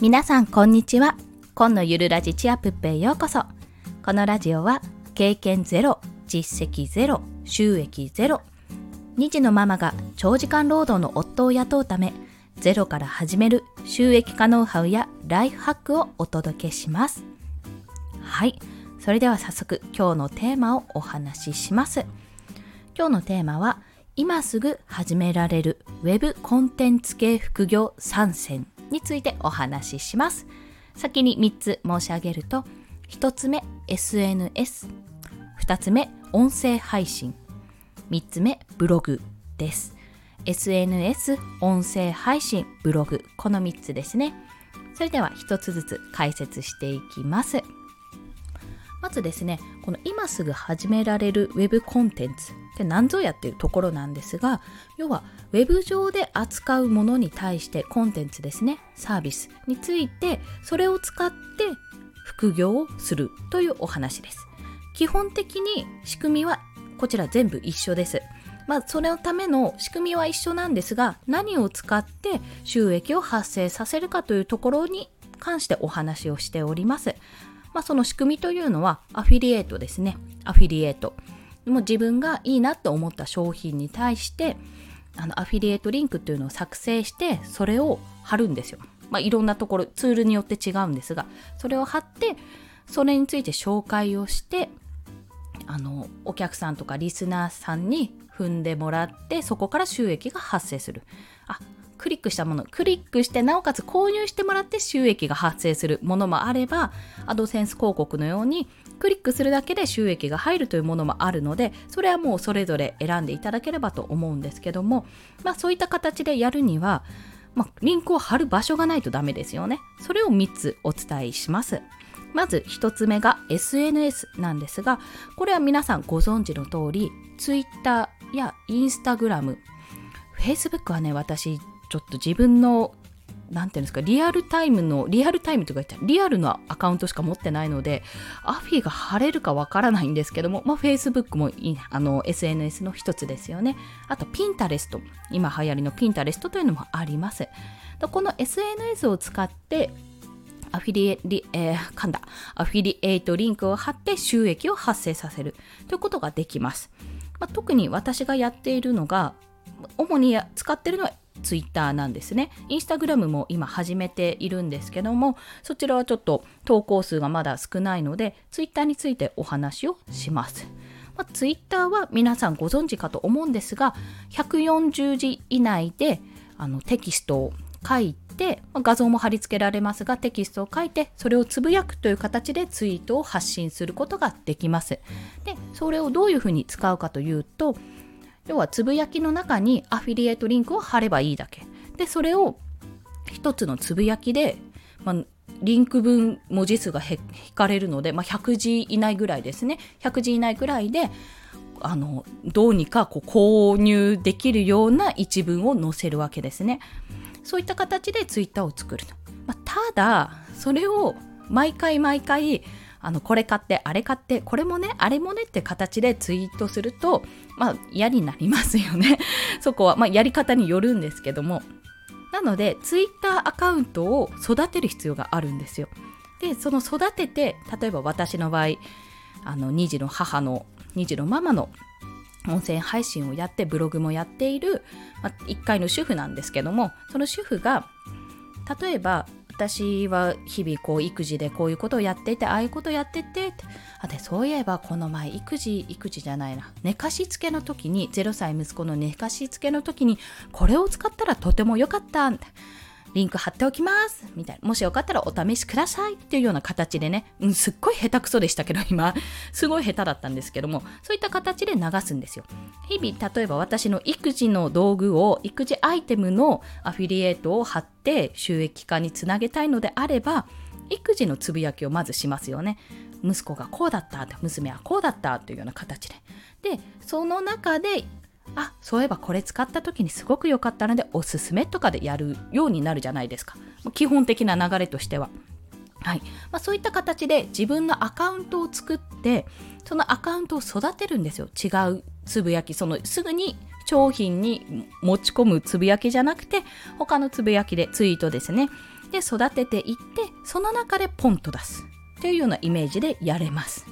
皆さんこんにちは。今のゆるラジチアプッペへようこそ。このラジオは経験ゼロ実績ゼロ収益ゼロ。2児のママが長時間労働の夫を雇うためゼロから始める収益化ノウハウやライフハックをお届けします。はい。それでは早速今日のテーマをお話しします。今日のテーマは今すぐ始められる Web コンテンツ系副業参戦。についてお話しします。先に3つ申し上げると、1つ目 SNS、2つ目音声配信、3つ目ブログです。SNS、音声配信、ブログ、この3つですね。それでは1つずつ解説していきます。まずですね、この今すぐ始められる Web コンテンツって何ぞやっていうところなんですが、要は Web 上で扱うものに対してコンテンツですね、サービスについて、それを使って副業をするというお話です。基本的に仕組みはこちら全部一緒です。まあ、それのための仕組みは一緒なんですが、何を使って収益を発生させるかというところに関してお話をしております。まあ、その仕組みというのはアフィリエイトですね。アフィリエイト。もう自分がいいなと思った商品に対してあのアフィリエイトリンクっていうのを作成してそれを貼るんですよ。まあ、いろんなところツールによって違うんですがそれを貼ってそれについて紹介をしてあのお客さんとかリスナーさんに踏んでもらってそこから収益が発生する。あクリックしたもの、クリックしてなおかつ購入してもらって収益が発生するものもあれば、アドセンス広告のようにクリックするだけで収益が入るというものもあるので、それはもうそれぞれ選んでいただければと思うんですけども、まあそういった形でやるには、まあ、リンクを貼る場所がないとダメですよね。それを3つお伝えします。まず1つ目が SNS なんですが、これは皆さんご存知の通り、Twitter や Instagram、Facebook はね、私ちょっと自分のなんていうんですか、リアルタイムの、リアルタイムとか言ったら、リアルのアカウントしか持ってないので、アフィが貼れるかわからないんですけども、まあ、Facebook もいあの SNS の一つですよね。あと、ピンタレスト。今流行りのピンタレストというのもあります。この SNS を使って、アフィリエリ、えー、噛んだ。アフィリエイトリンクを貼って収益を発生させるということができます。まあ、特に私がやっているのが、主に使っているのはツイッターなんですね。インスタグラムも今始めているんですけども、そちらはちょっと投稿数がまだ少ないので、ツイッターについてお話をします。まあ、ツイッターは皆さんご存知かと思うんですが、140字以内であのテキストを書いて、まあ、画像も貼り付けられますが、テキストを書いて、それをつぶやくという形でツイートを発信することができます。で、それをどういうふうに使うかというと、要はつぶやきの中にアフィリエイトリンクを貼ればいいだけ。でそれを一つのつぶやきで、まあ、リンク分文字数が引かれるので、まあ、100字以内ぐらいですね。100字以内ぐらいであのどうにかこう購入できるような一文を載せるわけですね。そういった形でツイッターを作ると、まあ、ただそれを毎回毎回あのこれ買ってあれ買ってこれもねあれもねって形でツイートするとまあ嫌になりますよね。そこは、まあ、やり方によるんですけども。なのでツイッターアカウントを育てる必要があるんですよ。でその育てて例えば私の場合あの2児の母の2児のママの音声配信をやってブログもやっている、まあ、1階の主婦なんですけどもその主婦が例えば私は日々こう育児でこういうことをやっていてああいうことをやっててあでそういえばこの前育児育児じゃないな。寝かしつけの時に0歳息子の寝かしつけの時にこれを使ったらとても良かったリンク貼っておきますみたいな。もしよかったらお試しくださいっていうような形でね、うん、すっごい下手くそでしたけど、今、すごい下手だったんですけども、そういった形で流すんですよ。日々、例えば私の育児の道具を、育児アイテムのアフィリエイトを貼って収益化につなげたいのであれば、育児のつぶやきをまずしますよね。息子がこうだった娘はこうだったというような形で。で、その中であそういえばこれ使った時にすごく良かったのでおすすめとかでやるようになるじゃないですか。基本的な流れとしては。はい。まあ、そういった形で自分のアカウントを作ってそのアカウントを育てるんですよ。違うつぶやき。そのすぐに商品に持ち込むつぶやきじゃなくて他のつぶやきでツイートですね。で育てていってその中でポンと出す。というようなイメージでやれます。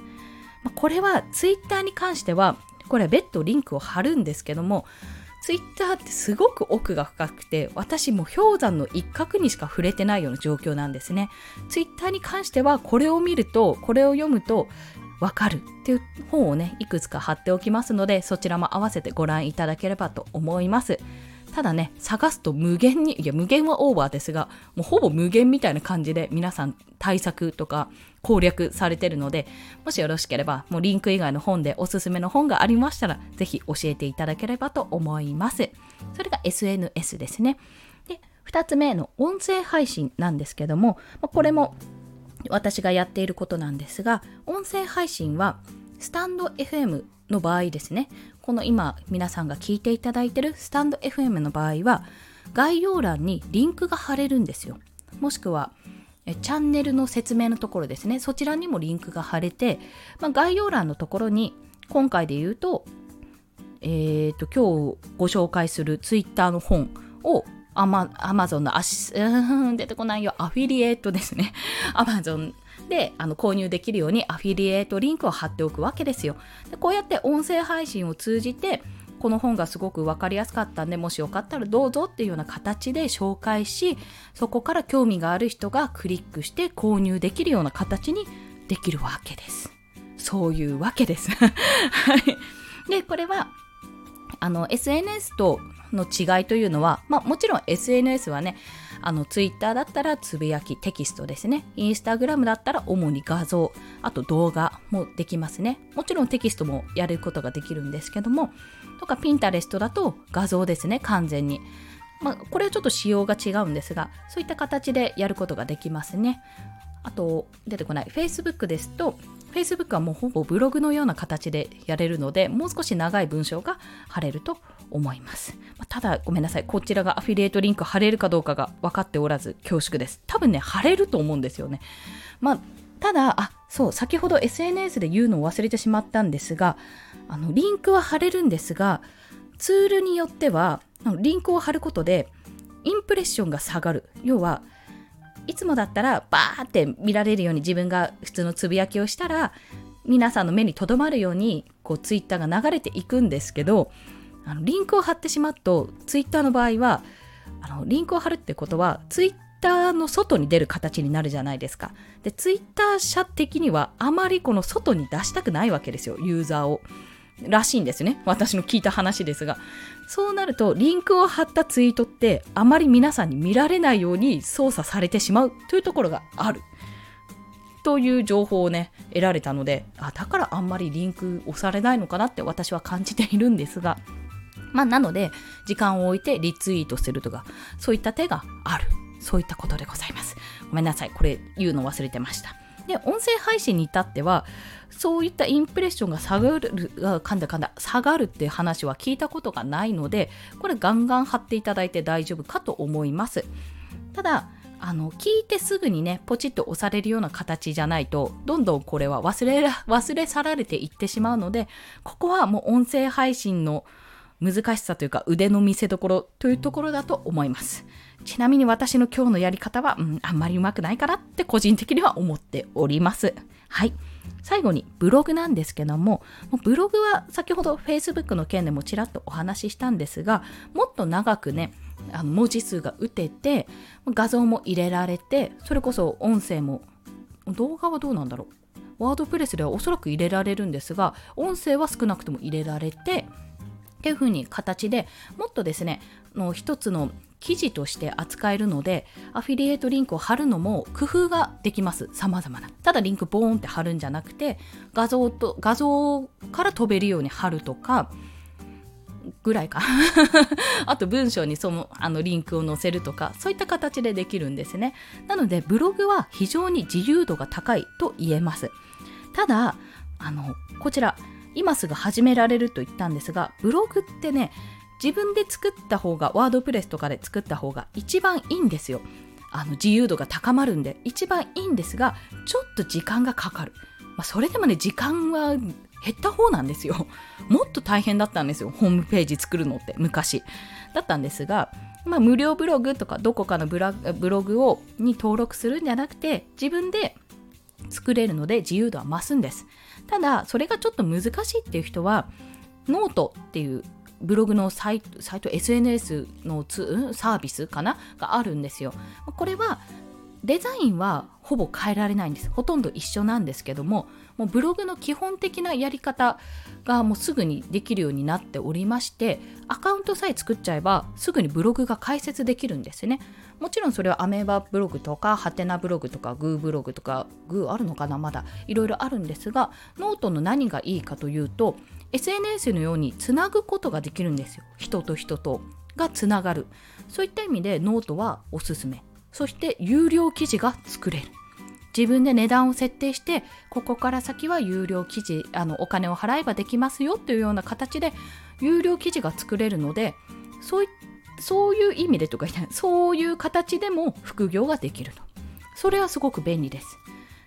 まあ、これはツイッターに関してはこれは別途リンクを貼るんですけどもツイッターってすごく奥が深くて私も氷山の一角にしか触れてないような状況なんですね。ツイッターに関してはこれを見るとこれを読むとわかるっていう本をねいくつか貼っておきますのでそちらも合わせてご覧いただければと思います。ただね、探すと無限に、いや、無限はオーバーですが、もうほぼ無限みたいな感じで皆さん対策とか攻略されてるので、もしよろしければ、もうリンク以外の本でおすすめの本がありましたら、ぜひ教えていただければと思います。それが SNS ですね。で、2つ目の音声配信なんですけども、これも私がやっていることなんですが、音声配信はスタンド FM の場合ですね、この今皆さんが聞いていただいてるスタンド FM の場合は概要欄にリンクが貼れるんですよ。もしくはチャンネルの説明のところですね。そちらにもリンクが貼れて、まあ、概要欄のところに今回で言うと,、えーと、今日ご紹介するツイッターの本をアマアマゾンのアシ、うん、出てこないよ、アフィリエイトですね。アマゾンであの購入できるようにアフィリエイトリンクを貼っておくわけですよ。でこうやって音声配信を通じてこの本がすごく分かりやすかったんでもしよかったらどうぞっていうような形で紹介しそこから興味がある人がクリックして購入できるような形にできるわけです。そういうわけです。はい、でこれはあの SNS との違いというのは、まあ、もちろん SNS はねあのツイッターだったらつぶやきテキストですね。インスタグラムだったら主に画像。あと動画もできますね。もちろんテキストもやることができるんですけども。とかピンタレストだと画像ですね。完全に。まあ、これはちょっと仕様が違うんですがそういった形でやることができますね。あと出てこない。Facebook ですと Facebook はもうほぼブログのような形でやれるのでもう少し長い文章が貼れると思います。ただ、ごめんなさい。こちらがアフィリエイトリンク貼れるかどうかが分かっておらず恐縮です。多分ね、貼れると思うんですよね。まあ、ただ、あ、そう、先ほど SNS で言うのを忘れてしまったんですが、あの、リンクは貼れるんですが、ツールによっては、リンクを貼ることで、インプレッションが下がる。要は、いつもだったらバーって見られるように自分が普通のつぶやきをしたら皆さんの目に留まるようにこうツイッターが流れていくんですけどあのリンクを貼ってしまうとツイッターの場合はあのリンクを貼るってことはツイッターの外に出る形になるじゃないですか。でツイッター社的にはあまりこの外に出したくないわけですよユーザーを。らしいんですね私の聞いた話ですがそうなるとリンクを貼ったツイートってあまり皆さんに見られないように操作されてしまうというところがあるという情報をね得られたのであだからあんまりリンク押されないのかなって私は感じているんですがまあ、なので、時間を置いてリツイートするとか、そういった手がある。そういったことでございます。ごめんなさい。これ言うの忘れてました。で、音声配信に至っては、そういったインプレッションが下がる、かんだかんだ、下がるって話は聞いたことがないので、これガンガン貼っていただいて大丈夫かと思います。ただ、あの聞いてすぐにねポチッと押されるような形じゃないとどんどんこれは忘れ忘れ去られていってしまうのでここはもう音声配信の難しさというか腕の見せ所というところだと思います。ちなみに私の今日のやり方は、うん、あんまりうまくないかなって個人的には思っております。はい。最後にブログなんですけども、ブログは先ほど Facebook の件でもちらっとお話ししたんですが、もっと長くね、あの文字数が打てて、画像も入れられて、それこそ音声も、動画はどうなんだろう。ワードプレスではおそらく入れられるんですが、音声は少なくとも入れられて、っていう風に形でもっとですねの一つの記事として扱えるのでアフィリエイトリンクを貼るのも工夫ができます。様々な。ただリンクボーンって貼るんじゃなくて画像と画像から飛べるように貼るとかぐらいか。あと文章にそのあのリンクを載せるとかそういった形でできるんですね。なのでブログは非常に自由度が高いと言えます。ただあのこちら今すぐ始められると言ったんですがブログってね自分で作った方がワードプレスとかで作った方が一番いいんですよ。あの自由度が高まるんで一番いいんですがちょっと時間がかかる、まあ、それでもね時間は減った方なんですよ。もっと大変だったんですよホームページ作るのって昔。だったんですがまあ、無料ブログとかどこかのブラブログをに登録するんじゃなくて自分で作れるので自由度は増すんです。ただそれがちょっと難しいっていう人はノートっていうブログのサイトサイト SNS のツサービスかな？があるんですよ。これはデザインはほぼ変えられないんです。ほとんど一緒なんですけどももうブログの基本的なやり方がもうすぐにできるようになっておりましてアカウントさえ作っちゃえばすぐにブログが開設できるんですね。もちろんそれはアメーバブログとかハテナブログとか goo ブログとか goo あるのかな？まだ。いろいろあるんですがノートの何がいいかというと SNS のようにつなぐことができるんですよ。人と人と。がつながる。そういった意味でノートはおすすめ。そして有料記事が作れる。自分で値段を設定してここから先は有料記事あのお金を払えばできますよというような形で有料記事が作れるのでそういっそういう意味でとかそういう形でも副業ができるのそれはすごく便利です。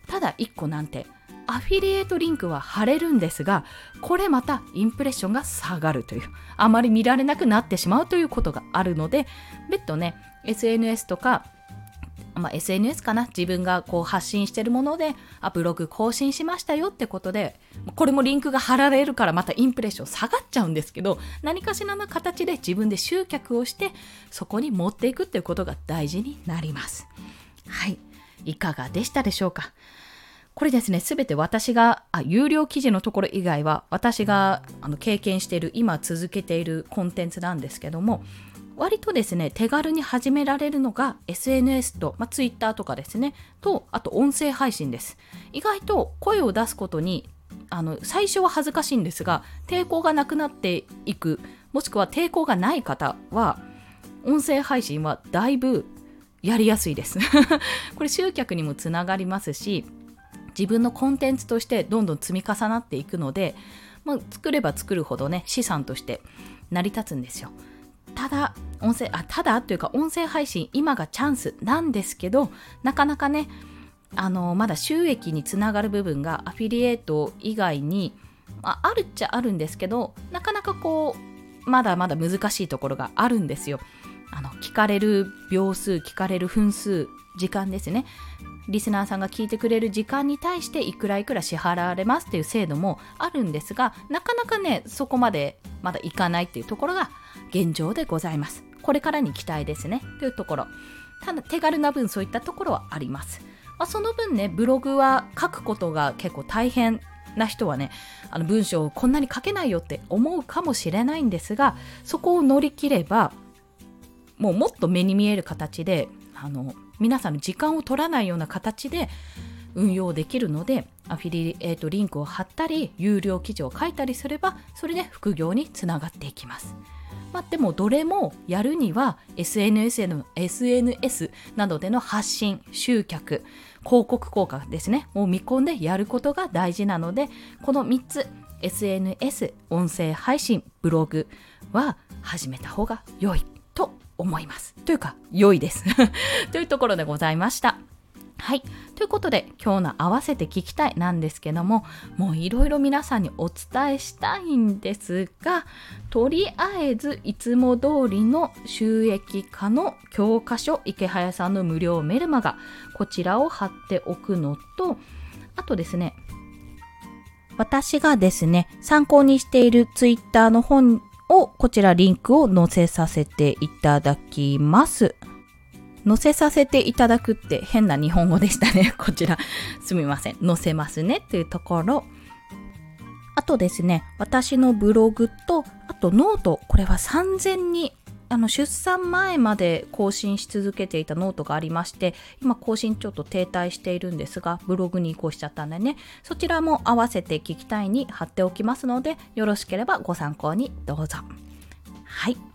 ただ1個なんてアフィリエイトリンクは貼れるんですがこれまたインプレッションが下がるという。あまり見られなくなってしまうということがあるので別途ね SNS とかまあ、SNS かな。自分がこう発信してるものであブログ更新しましたよってことでこれもリンクが貼られるからまたインプレッション下がっちゃうんですけど何かしらの形で自分で集客をしてそこに持っていくっていうことが大事になります。はい。いかがでしたでしょうか？これですね、すべて私があ、有料記事のところ以外は、私があの経験している、今続けているコンテンツなんですけども、割とですね、手軽に始められるのが SNS と、まあ、Twitter とかですね、と、あと音声配信です。意外と声を出すことに、あの、最初は恥ずかしいんですが、抵抗がなくなっていく、もしくは抵抗がない方は、音声配信はだいぶやりやすいです。これ集客にもつながりますし、自分のコンテンツとしてどんどん積み重なっていくので、まあ、作れば作るほどね、資産として成り立つんですよ。ただ音声あただというか音声配信今がチャンスなんですけどなかなかねあのまだ収益につながる部分がアフィリエイト以外に、まあ、あるっちゃあるんですけどなかなかこうまだまだ難しいところがあるんですよ。あの聞かれる秒数聞かれる分数時間ですねリスナーさんが聞いてくれる時間に対していくらいくら支払われますっていう制度もあるんですがなかなかねそこまでまだいかないっていうところが現状でございます。これからに期待ですね。というところ。ただ手軽な分そういったところはあります。まあ、その分ね、ブログは書くことが結構大変な人はね、あの文章をこんなに書けないよって思うかもしれないんですが、そこを乗り切れば、もうもっと目に見える形で、あの皆さんの時間を取らないような形で運用できるのでアフィリエイトリンクを貼ったり有料記事を書いたりすればそれで副業につながっていきます。まあ、でもどれもやるには SNS, の SNS などでの発信、集客、広告効果ですね、を見込んでやることが大事なので、この3つ、SNS、音声配信、ブログは始めた方が良いと思います。というか、良いです。というところでございました。はい。ということで、今日の合わせて聞きたいなんですけども、もういろいろ皆さんにお伝えしたいんですが、とりあえずいつも通りの収益化の教科書、池早さんの無料メルマガ、こちらを貼っておくのと、あとですね、私がですね、参考にしているツイッターの本を、こちらリンクを載せさせていただきます。載せさせていただくって変な日本語でしたね。こちら。すみません。載せますねっていうところ。あとですね、私のブログと、あとノート、これは3000に、あの出産前まで更新し続けていたノートがありまして、今更新ちょっと停滞しているんですが、ブログに移行しちゃったんでね、そちらも合わせて聞きたいに貼っておきますので、よろしければご参考にどうぞ。はい。